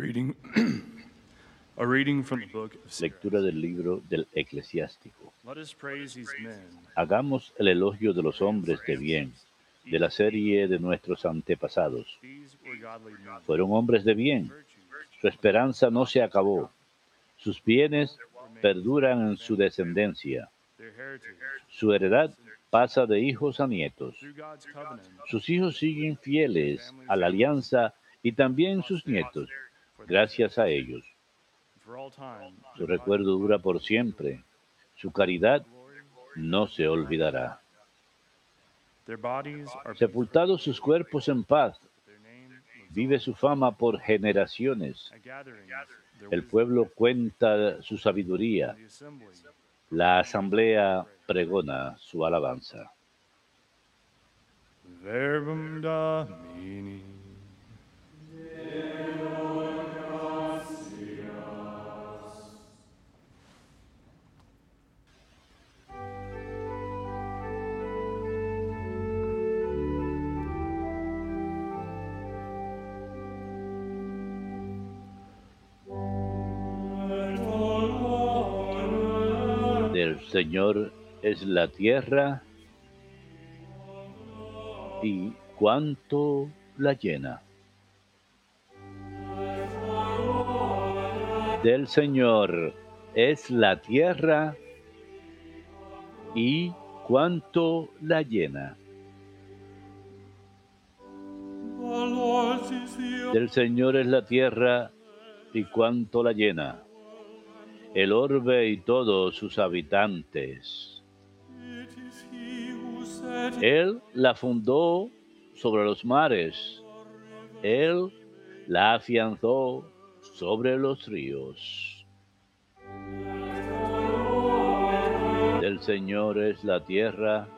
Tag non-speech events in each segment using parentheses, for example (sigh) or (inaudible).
reading, (clears throat) a reading from the book of Sirach. Lectura del libro del eclesiástico. Hagamos el elogio de los hombres de bien, de la serie de nuestros antepasados. Fueron hombres de bien. Su esperanza no se acabó. Sus bienes perduran en su descendencia. Su heredad pasa de hijos a nietos. Sus hijos siguen fieles a la alianza y también sus nietos, gracias a ellos. Su recuerdo dura por siempre. Su caridad no se olvidará. Sepultados sus cuerpos en paz, vive su fama por generaciones. El pueblo cuenta su sabiduría. La asamblea pregona su alabanza. Verbum. Señor es la tierra y cuanto la llena. Del Señor es la tierra y cuanto la llena. Del Señor es la tierra y cuanto la llena. El orbe y todos sus habitantes. Él la fundó sobre los mares. Él la afianzó sobre los ríos. Del Señor es la tierra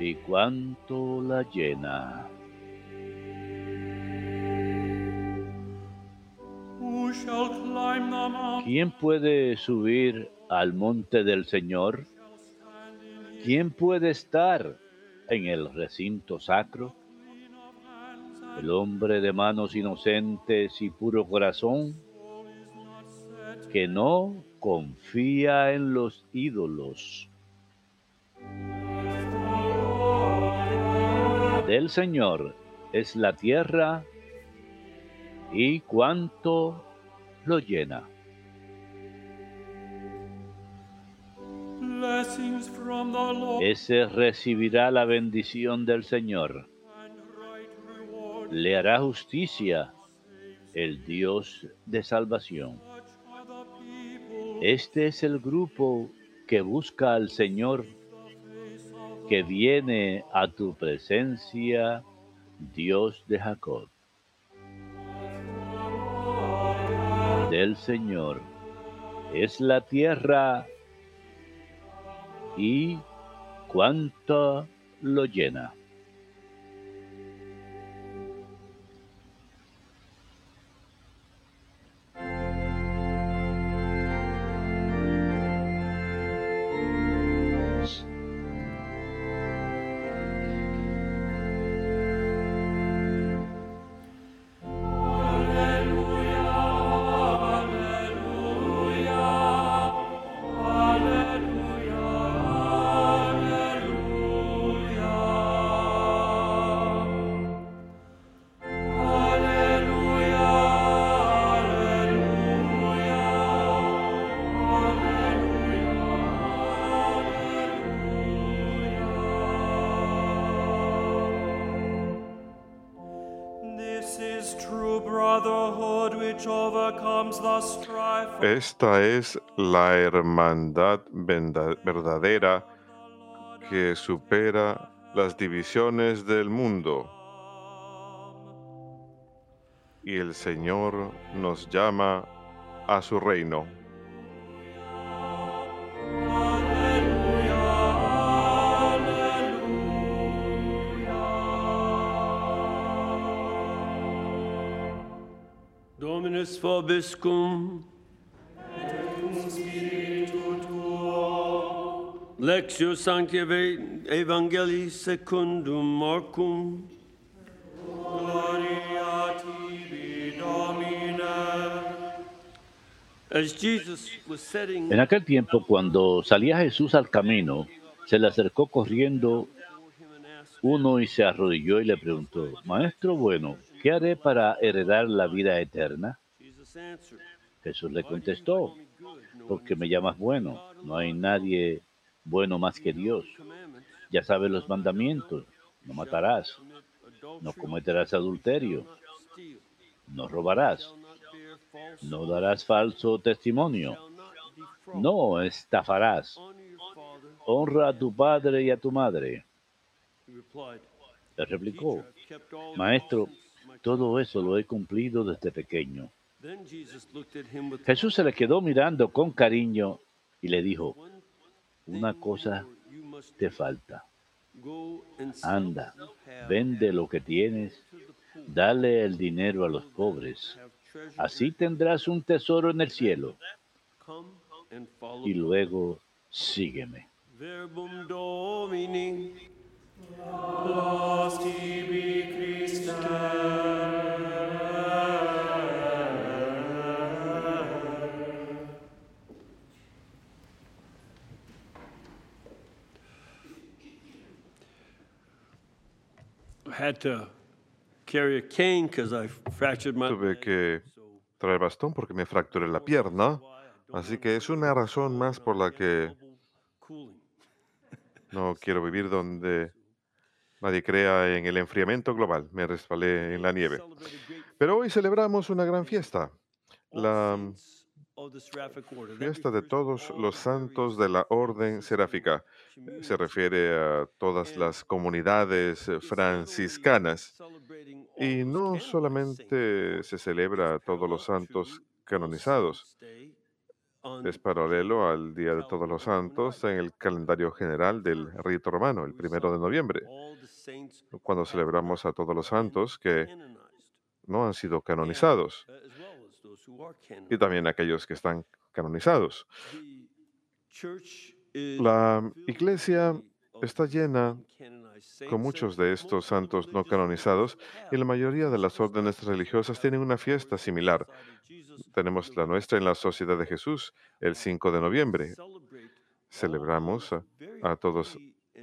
y cuanto la llena. ¿Quién puede subir al monte del Señor? ¿Quién puede estar en el recinto sacro? El hombre de manos inocentes y puro corazón, que no confía en los ídolos. Del Señor es la tierra y cuanto lo llena. Ese recibirá la bendición del Señor. Le hará justicia el Dios de salvación. Este es el grupo que busca al Señor, que viene a tu presencia, Dios de Jacob. Del Señor es la tierra y cuanto lo llena. Esta es la hermandad verdadera que supera las divisiones del mundo. Y el Señor nos llama a su reino. Dominus vobiscum. Lectio Sancti Eve- Evangelii secundum Marcum. Gloria tibi, Domine. As Jesus was setting En aquel tiempo, cuando salía Jesús al camino, se le acercó corriendo uno y se arrodilló y le preguntó, Maestro bueno, ¿qué haré para heredar la vida eterna? Jesús le contestó, porque me llamas bueno, no hay nadie bueno más que Dios. Ya sabes los mandamientos, no matarás, no cometerás adulterio, no robarás, no darás falso testimonio, no estafarás, honra a tu padre y a tu madre. Le replicó, Maestro, todo eso lo he cumplido desde pequeño. Jesús se le quedó mirando con cariño y le dijo, una cosa te falta. Anda, vende lo que tienes, dale el dinero a los pobres. Así tendrás un tesoro en el cielo y luego sígueme. Tuve que traer bastón porque me fracturé la pierna, así que es una razón más por la que no quiero vivir donde nadie crea en el enfriamiento global. Me resbalé en la nieve. Pero hoy celebramos una gran fiesta, la fiesta de todos los santos de la Orden Seráfica. Se refiere a todas las comunidades eh, franciscanas. Y no solamente se celebra a todos los santos canonizados, es paralelo al Día de Todos los Santos en el calendario general del rito romano, el primero de noviembre, cuando celebramos a todos los santos que no han sido canonizados y también aquellos que están canonizados. La iglesia está llena con muchos de estos santos no canonizados y la mayoría de las órdenes religiosas tienen una fiesta similar. Tenemos la nuestra en la Sociedad de Jesús el 5 de noviembre. Celebramos a, a todos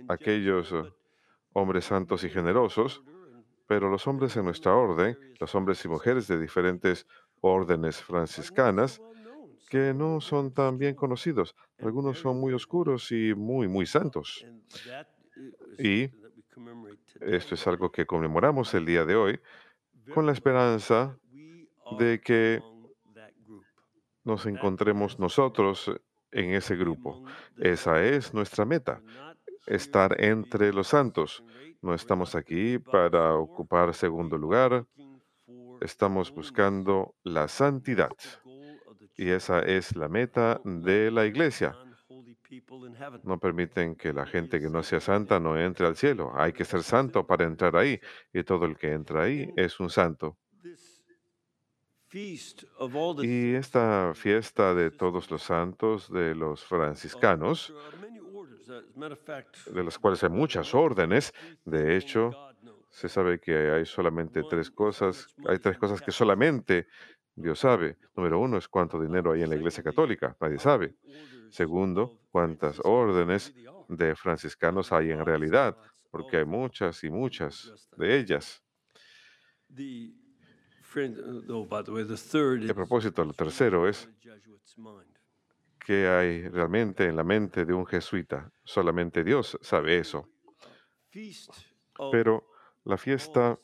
aquellos eh, hombres santos y generosos, pero los hombres en nuestra orden, los hombres y mujeres de diferentes órdenes franciscanas, que no son tan bien conocidos. Algunos son muy oscuros y muy, muy santos. Y Esto es algo que conmemoramos el día de hoy con la esperanza de que nos encontremos nosotros en ese grupo. Esa es nuestra meta, estar entre los santos. No estamos aquí para ocupar segundo lugar, estamos buscando la santidad. Y esa es la meta de la iglesia. No permiten que la gente que no sea santa no entre al cielo. Hay que ser santo para entrar ahí. Y todo el que entra ahí es un santo. Y esta fiesta de todos los santos de los franciscanos, de las cuales hay muchas órdenes, de hecho, se sabe que hay solamente tres cosas, hay tres cosas que solamente Dios sabe. Número uno es cuánto dinero hay en la Iglesia Católica, nadie sabe. Segundo, cuántas órdenes de franciscanos hay en realidad, porque hay muchas y muchas de ellas. Y a propósito, lo tercero es qué hay realmente en la mente de un jesuita. Solamente Dios sabe eso. Pero la fiesta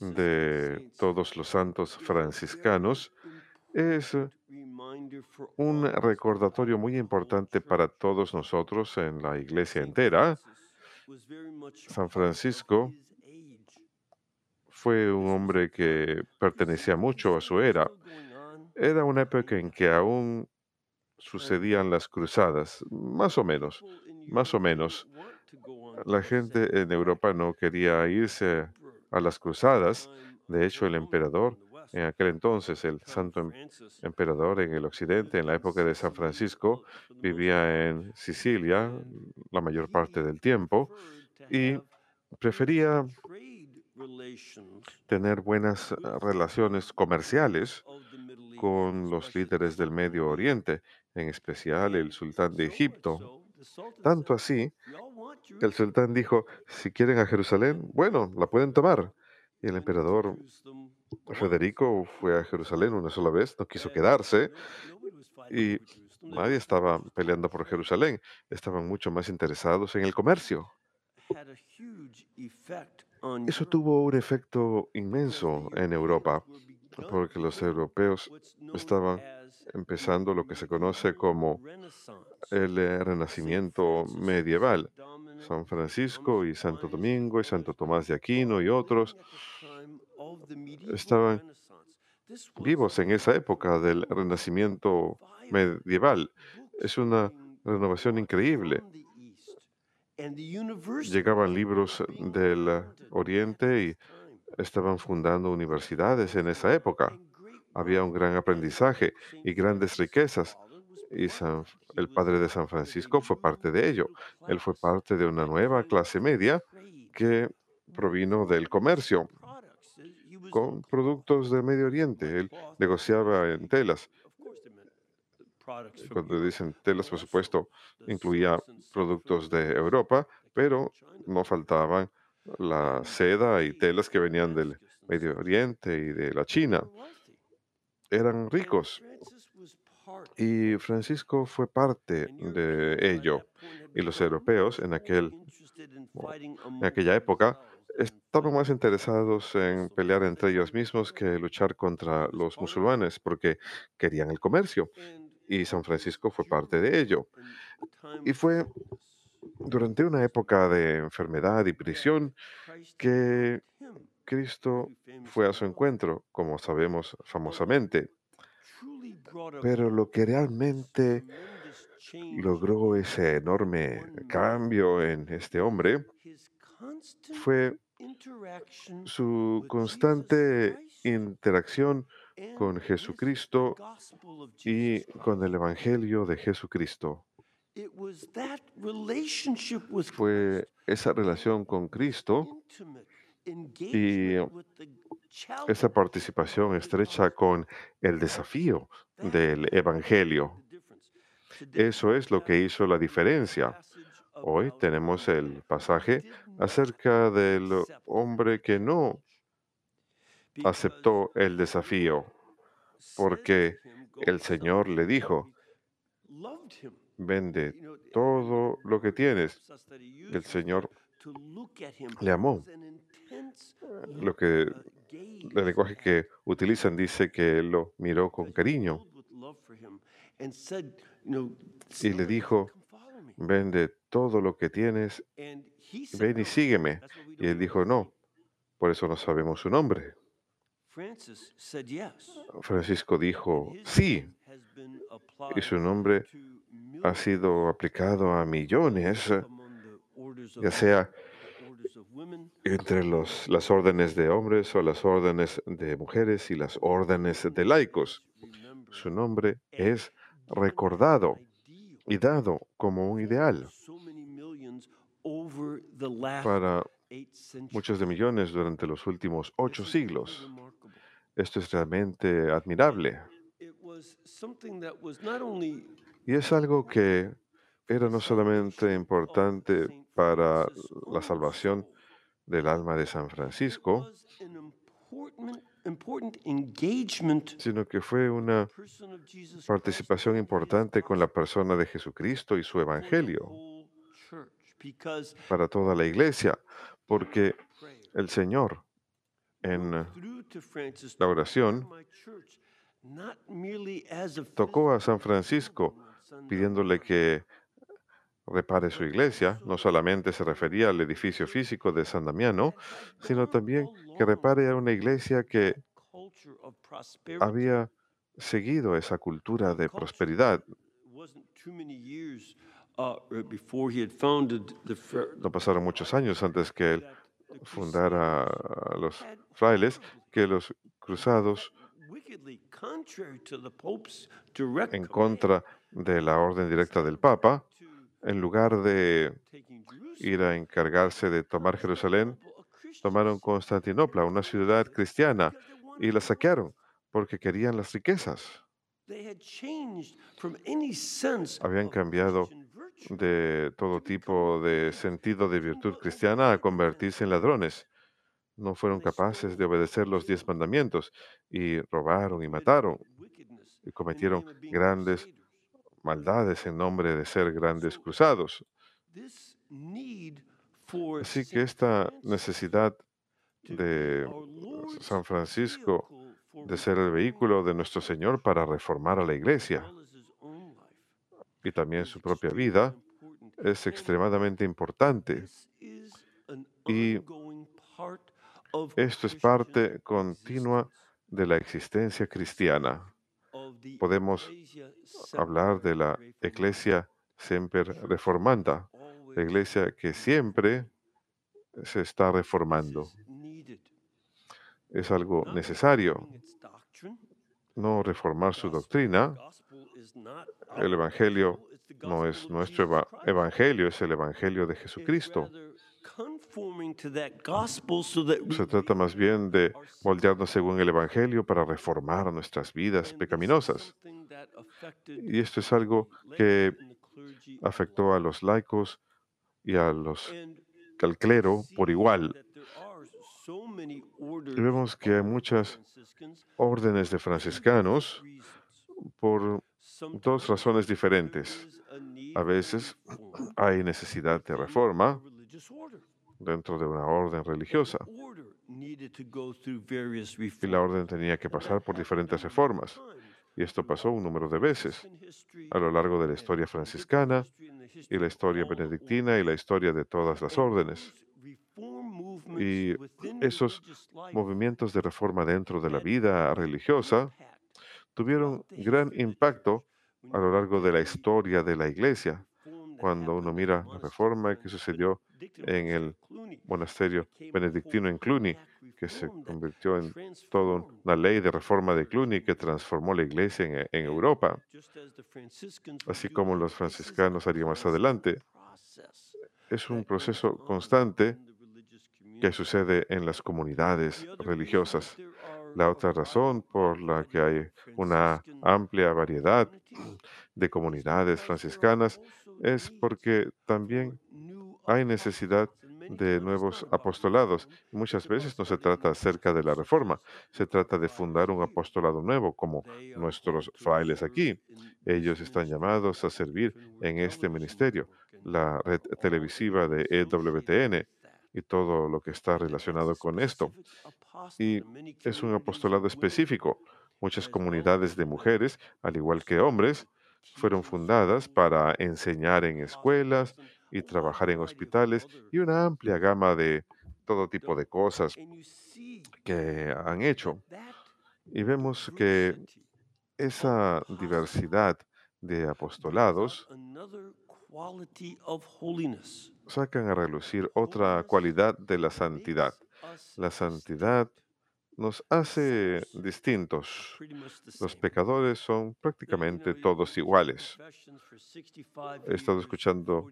de todos los santos franciscanos es un recordatorio muy importante para todos nosotros en la iglesia entera. San Francisco fue un hombre que pertenecía mucho a su era. Era una época en que aún sucedían las cruzadas, más o menos, más o menos. La gente en Europa no quería irse a las cruzadas. De hecho, el emperador, en aquel entonces, el santo em- emperador en el occidente, en la época de San Francisco, vivía en Sicilia la mayor parte del tiempo y prefería tener buenas relaciones comerciales con los líderes del Medio Oriente, en especial el sultán de Egipto. Tanto así el sultán dijo, si quieren a Jerusalén, bueno, la pueden tomar. Y el emperador Federico fue a Jerusalén una sola vez, no quiso quedarse y nadie estaba peleando por Jerusalén, estaban mucho más interesados en el comercio. Eso tuvo un efecto inmenso en Europa, porque los europeos estaban empezando lo que se conoce como el Renacimiento medieval. San Francisco y Santo Domingo y Santo Tomás de Aquino y otros estaban vivos en esa época del Renacimiento medieval. Es una renovación increíble. Llegaban libros del Oriente y estaban fundando universidades en esa época. Había un gran aprendizaje y grandes riquezas. Y San- el padre de San Francisco fue parte de ello. Él fue parte de una nueva clase media que provino del comercio con productos de Medio Oriente. Él negociaba en telas. Cuando dicen telas, por supuesto, incluía productos de Europa, pero no faltaban la seda y telas que venían del Medio Oriente y de la China. Eran ricos y Francisco fue parte de ello. Y los europeos en, aquel, en aquella época estaban más interesados en pelear entre ellos mismos que luchar contra los musulmanes porque querían el comercio. Y San Francisco fue parte de ello. Y fue durante una época de enfermedad y prisión que Cristo fue a su encuentro, como sabemos famosamente. Pero lo que realmente logró ese enorme cambio en este hombre fue su constante interacción con Jesucristo y con el Evangelio de Jesucristo. Fue esa relación con Cristo y esa participación estrecha con el desafío del Evangelio. Eso es lo que hizo la diferencia. Hoy tenemos el pasaje acerca del hombre que no aceptó el desafío, porque el Señor le dijo, vende todo lo que tienes. El Señor le amó. Lo que el lenguaje que utilizan dice que él lo miró con cariño. y le dijo, vende todo lo que tienes, ven y sígueme. Y él dijo, no, por eso no sabemos su nombre. Francisco dijo, sí, y su nombre ha sido aplicado a millones, ya sea entre los, las órdenes de hombres o las órdenes de mujeres y las órdenes de laicos. Su nombre es recordado y dado como un ideal para muchos de millones durante los últimos ocho siglos. Esto es realmente admirable. Y es algo que era no solamente importante para la salvación del alma de San Francisco, sino que fue una participación importante con la persona de Jesucristo y su evangelio para toda la iglesia, porque el Señor en la oración tocó a San Francisco pidiéndole que repare su iglesia. No solamente se refería al edificio físico de San Damiano, sino también que repare a una iglesia que había seguido esa cultura de prosperidad. No pasaron muchos años antes que él fundara los frailes, que los cruzados en contra de la orden directa del Papa, en lugar de ir a encargarse de tomar Jerusalén, tomaron Constantinopla, una ciudad cristiana, y la saquearon porque querían las riquezas. Habían cambiado de todo tipo de sentido de virtud cristiana a convertirse en ladrones. No fueron capaces de obedecer los diez mandamientos y robaron y mataron y cometieron grandes. Maldades en nombre de ser grandes cruzados. Así que esta necesidad de San Francisco de ser el vehículo de nuestro Señor para reformar a la iglesia y también su propia vida es extremadamente importante. Y Esto es parte continua de la existencia cristiana. Podemos hablar de la Iglesia Semper Reformanda, la iglesia que siempre se está reformando. Es algo necesario no reformar su doctrina. El Evangelio no es nuestro eva- evangelio, es el evangelio de Jesucristo. Se trata más bien de moldearnos según el evangelio para reformar nuestras vidas pecaminosas. Y esto es algo que afectó a los laicos y a los, al clero por igual. Y vemos que hay muchas órdenes de franciscanos por Sometimes razones diferentes. a veces hay necesidad de reforma. Dentro de una orden religiosa y la orden tenía que pasar por diferentes reformas. Y esto pasó un número de veces a lo largo de la historia franciscana y la historia benedictina y la historia de todas las órdenes. Y esos movimientos de reforma dentro de la vida religiosa tuvieron gran impacto a lo largo de la historia de la iglesia. Cuando uno mira la reforma of que sucedió en el monasterio benedictino en Cluny, que se convirtió en toda una ley de reforma de Cluny que transformó la iglesia en, en Europa, así como los franciscanos harían más adelante. Es un proceso on constante que sucede en las comunidades religiosas. La otra razón por la que hay una amplia variedad de comunidades franciscanas es porque también hay necesidad de nuevos apostolados. muchas veces no se trata acerca de la reforma, se trata de fundar un apostolado nuevo como nuestros frailes aquí. Ellos están llamados a servir en este ministerio, la red televisiva de EWTN y todo lo que está relacionado con esto. Y es un apostolado específico. Muchas comunidades de mujeres, al igual que hombres, fueron fundadas para enseñar en escuelas y trabajar en hospitales y una amplia gama de todo tipo de cosas que han hecho. Y vemos que esa diversidad de apostolados sacan a relucir otra cualidad de la santidad. La santidad nos hace distintos. Los pecadores son prácticamente todos iguales. He estado escuchando,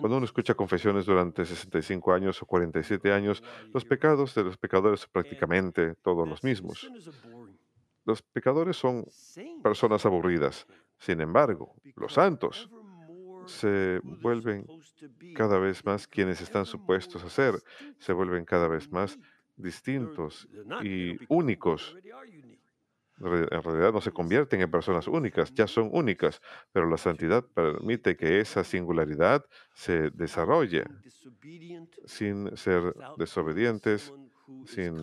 Cuando uno escucha confesiones durante 65 años o 47 años, los pecados de los pecadores son prácticamente todos los mismos. Los pecadores son personas aburridas. Sin embargo, los santos se vuelven cada vez más quienes están supuestos a ser, se vuelven cada vez más distintos y únicos. En realidad no se convierten en personas únicas, ya son únicas, pero la santidad permite que esa singularidad se desarrolle sin ser desobedientes, sin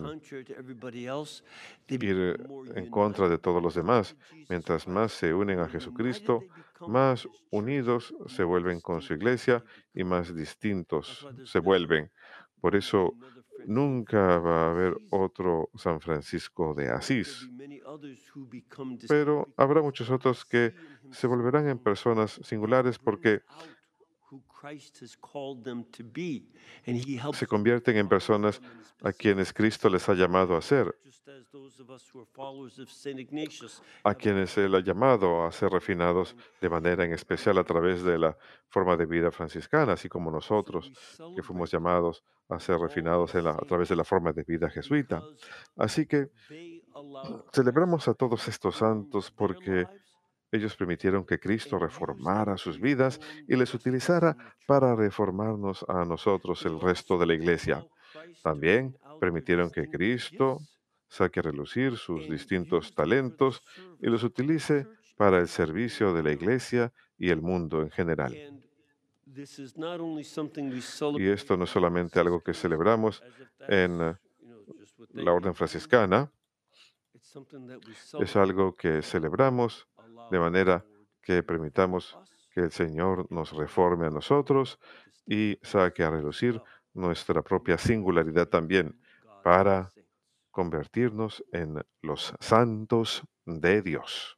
ir en contra de todos los demás. Mientras más se unen a Jesucristo, más unidos se vuelven con su iglesia y más distintos se vuelven. Por eso nunca va a haber otro San Francisco de Asís, pero habrá muchos otros que se volverán en personas singulares porque se convierten en personas a quienes Cristo les ha llamado a ser, a quienes Él ha llamado a ser refinados de manera en especial a través de la forma de vida franciscana, así como nosotros, que fuimos llamados a ser refinados en la- a través de la forma de vida jesuita. Así que Celebramos a todos estos santos porque ellos permitieron que Cristo reformara sus vidas y les utilizara para reformarnos a nosotros, el resto de la iglesia. También permitieron que Cristo saque a relucir sus distintos talentos y los utilice para el servicio de la iglesia y el mundo en general. Y esto no es solamente algo que celebramos en eh, la orden franciscana, es algo que celebramos de manera que permitamos que el Señor nos reforme a nosotros y saque a relucir nuestra propia singularidad también para convertirnos en los santos de Dios.